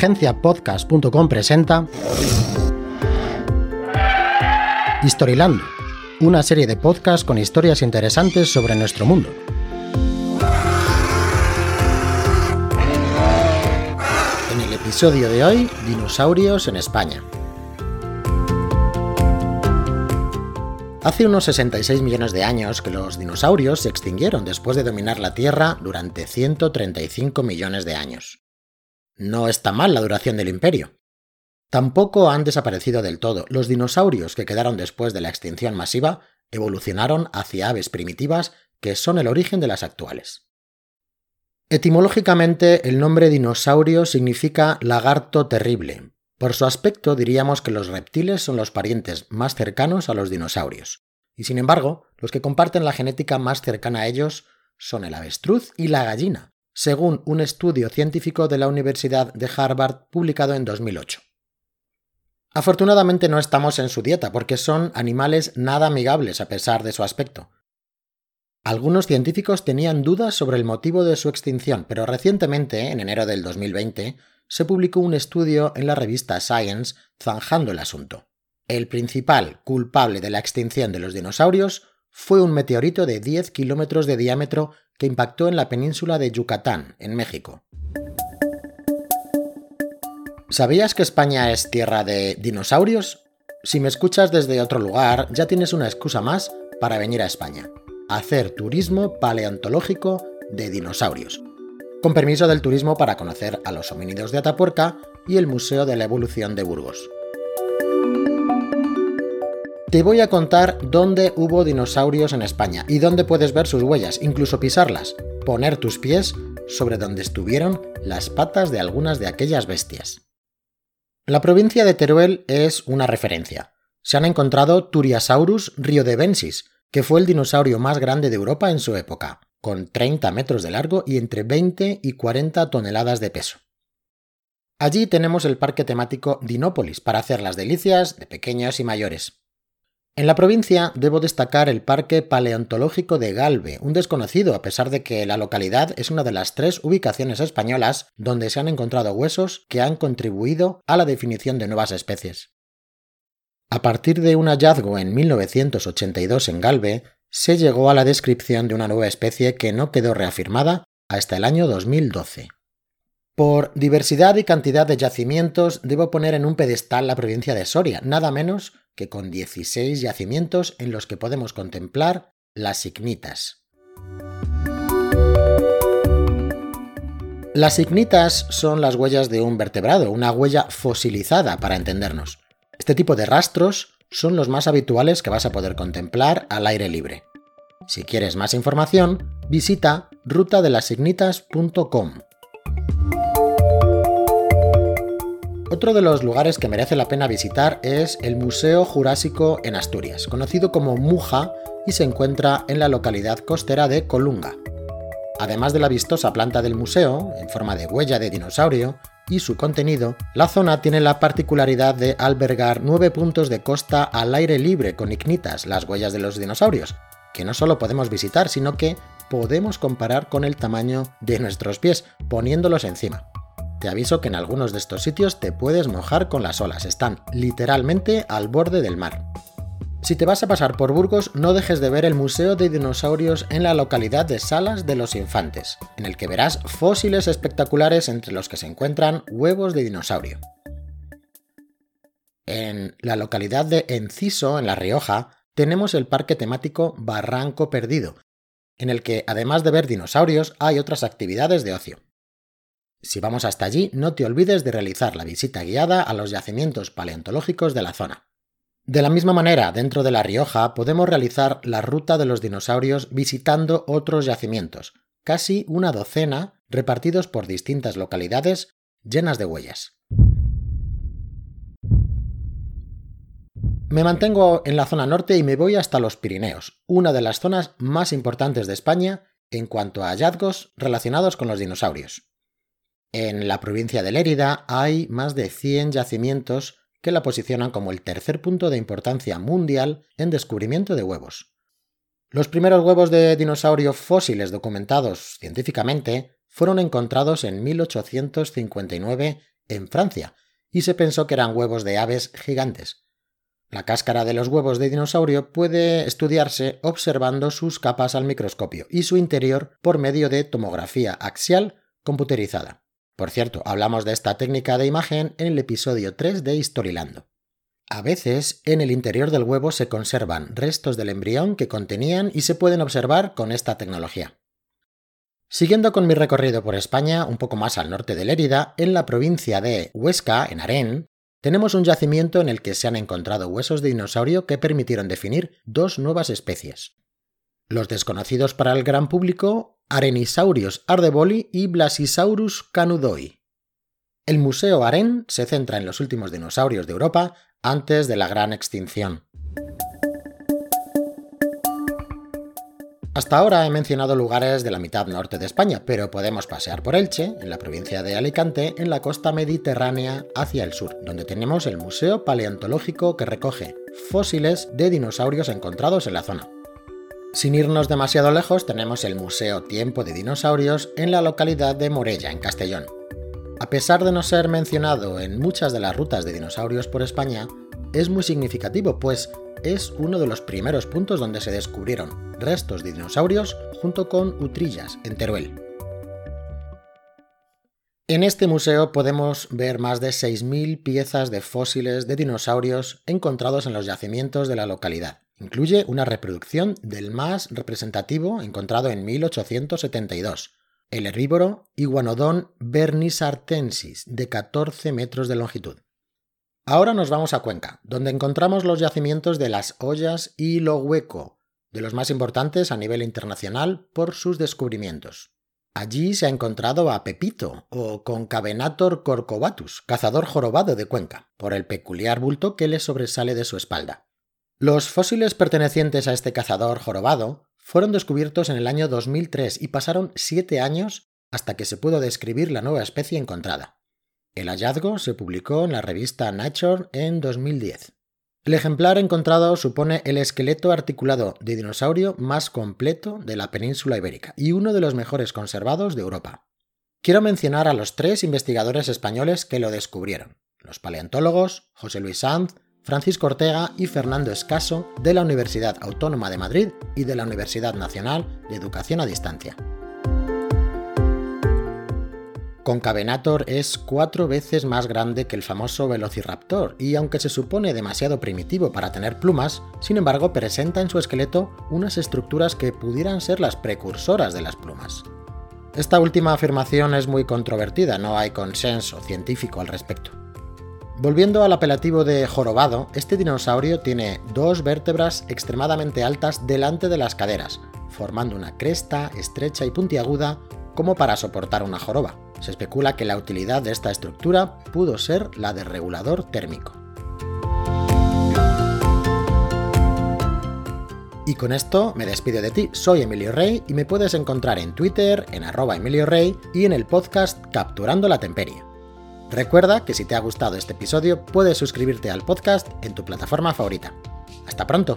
agenciapodcast.com presenta Historilando, una serie de podcasts con historias interesantes sobre nuestro mundo. En el episodio de hoy, dinosaurios en España. Hace unos 66 millones de años que los dinosaurios se extinguieron después de dominar la Tierra durante 135 millones de años. No está mal la duración del imperio. Tampoco han desaparecido del todo. Los dinosaurios que quedaron después de la extinción masiva evolucionaron hacia aves primitivas que son el origen de las actuales. Etimológicamente, el nombre dinosaurio significa lagarto terrible, por su aspecto diríamos que los reptiles son los parientes más cercanos a los dinosaurios, y sin embargo, los que comparten la genética más cercana a ellos son el avestruz y la gallina, según un estudio científico de la Universidad de Harvard publicado en 2008. Afortunadamente no estamos en su dieta porque son animales nada amigables a pesar de su aspecto. Algunos científicos tenían dudas sobre el motivo de su extinción, pero recientemente, en enero del 2020, se publicó un estudio en la revista Science zanjando el asunto. El principal culpable de la extinción de los dinosaurios fue un meteorito de 10 kilómetros de diámetro que impactó en la península de Yucatán, en México. ¿Sabías que España es tierra de dinosaurios? Si me escuchas desde otro lugar, ya tienes una excusa más para venir a España. Hacer turismo paleontológico de dinosaurios con permiso del turismo para conocer a los homínidos de Atapuerca y el Museo de la Evolución de Burgos. Te voy a contar dónde hubo dinosaurios en España y dónde puedes ver sus huellas, incluso pisarlas, poner tus pies sobre donde estuvieron las patas de algunas de aquellas bestias. La provincia de Teruel es una referencia. Se han encontrado Turiasaurus riodebensis, que fue el dinosaurio más grande de Europa en su época con 30 metros de largo y entre 20 y 40 toneladas de peso. Allí tenemos el parque temático Dinópolis para hacer las delicias de pequeños y mayores. En la provincia debo destacar el Parque Paleontológico de Galve, un desconocido a pesar de que la localidad es una de las tres ubicaciones españolas donde se han encontrado huesos que han contribuido a la definición de nuevas especies. A partir de un hallazgo en 1982 en Galve, se llegó a la descripción de una nueva especie que no quedó reafirmada hasta el año 2012. Por diversidad y cantidad de yacimientos debo poner en un pedestal la provincia de Soria, nada menos que con 16 yacimientos en los que podemos contemplar las signitas. Las signitas son las huellas de un vertebrado, una huella fosilizada para entendernos. Este tipo de rastros son los más habituales que vas a poder contemplar al aire libre. Si quieres más información, visita rutadelassignitas.com. Otro de los lugares que merece la pena visitar es el Museo Jurásico en Asturias, conocido como Muja y se encuentra en la localidad costera de Colunga. Además de la vistosa planta del museo, en forma de huella de dinosaurio, y su contenido, la zona tiene la particularidad de albergar nueve puntos de costa al aire libre con ignitas, las huellas de los dinosaurios, que no solo podemos visitar, sino que podemos comparar con el tamaño de nuestros pies, poniéndolos encima. Te aviso que en algunos de estos sitios te puedes mojar con las olas, están literalmente al borde del mar. Si te vas a pasar por Burgos, no dejes de ver el Museo de Dinosaurios en la localidad de Salas de los Infantes, en el que verás fósiles espectaculares entre los que se encuentran huevos de dinosaurio. En la localidad de Enciso, en La Rioja, tenemos el parque temático Barranco Perdido, en el que además de ver dinosaurios hay otras actividades de ocio. Si vamos hasta allí, no te olvides de realizar la visita guiada a los yacimientos paleontológicos de la zona. De la misma manera, dentro de La Rioja podemos realizar la ruta de los dinosaurios visitando otros yacimientos, casi una docena repartidos por distintas localidades llenas de huellas. Me mantengo en la zona norte y me voy hasta los Pirineos, una de las zonas más importantes de España en cuanto a hallazgos relacionados con los dinosaurios. En la provincia de Lérida hay más de 100 yacimientos que la posicionan como el tercer punto de importancia mundial en descubrimiento de huevos. Los primeros huevos de dinosaurio fósiles documentados científicamente fueron encontrados en 1859 en Francia, y se pensó que eran huevos de aves gigantes. La cáscara de los huevos de dinosaurio puede estudiarse observando sus capas al microscopio y su interior por medio de tomografía axial computerizada. Por cierto, hablamos de esta técnica de imagen en el episodio 3 de Historilando. A veces, en el interior del huevo se conservan restos del embrión que contenían y se pueden observar con esta tecnología. Siguiendo con mi recorrido por España, un poco más al norte de Lérida, en la provincia de Huesca, en Arén, tenemos un yacimiento en el que se han encontrado huesos de dinosaurio que permitieron definir dos nuevas especies. Los desconocidos para el gran público, Arenisaurios ardeboli y Blasisaurus canudoi. El Museo Aren se centra en los últimos dinosaurios de Europa antes de la gran extinción. Hasta ahora he mencionado lugares de la mitad norte de España, pero podemos pasear por Elche, en la provincia de Alicante, en la costa mediterránea hacia el sur, donde tenemos el Museo Paleontológico que recoge fósiles de dinosaurios encontrados en la zona. Sin irnos demasiado lejos, tenemos el Museo Tiempo de Dinosaurios en la localidad de Morella, en Castellón. A pesar de no ser mencionado en muchas de las rutas de dinosaurios por España, es muy significativo, pues es uno de los primeros puntos donde se descubrieron restos de dinosaurios junto con Utrillas, en Teruel. En este museo podemos ver más de 6.000 piezas de fósiles de dinosaurios encontrados en los yacimientos de la localidad. Incluye una reproducción del más representativo encontrado en 1872, el herbívoro Iguanodon bernisartensis, de 14 metros de longitud. Ahora nos vamos a Cuenca, donde encontramos los yacimientos de las ollas y lo hueco, de los más importantes a nivel internacional por sus descubrimientos. Allí se ha encontrado a Pepito, o Concavenator corcovatus, cazador jorobado de Cuenca, por el peculiar bulto que le sobresale de su espalda. Los fósiles pertenecientes a este cazador jorobado fueron descubiertos en el año 2003 y pasaron siete años hasta que se pudo describir la nueva especie encontrada. El hallazgo se publicó en la revista Nature en 2010. El ejemplar encontrado supone el esqueleto articulado de dinosaurio más completo de la península ibérica y uno de los mejores conservados de Europa. Quiero mencionar a los tres investigadores españoles que lo descubrieron, los paleontólogos José Luis Sanz, Francisco Ortega y Fernando Escaso de la Universidad Autónoma de Madrid y de la Universidad Nacional de Educación a Distancia. Concavenator es cuatro veces más grande que el famoso Velociraptor y aunque se supone demasiado primitivo para tener plumas, sin embargo presenta en su esqueleto unas estructuras que pudieran ser las precursoras de las plumas. Esta última afirmación es muy controvertida, no hay consenso científico al respecto. Volviendo al apelativo de jorobado, este dinosaurio tiene dos vértebras extremadamente altas delante de las caderas, formando una cresta estrecha y puntiaguda como para soportar una joroba. Se especula que la utilidad de esta estructura pudo ser la de regulador térmico. Y con esto me despido de ti, soy Emilio Rey y me puedes encontrar en Twitter, en arroba Emilio Rey y en el podcast Capturando la Temperie. Recuerda que si te ha gustado este episodio puedes suscribirte al podcast en tu plataforma favorita. ¡Hasta pronto!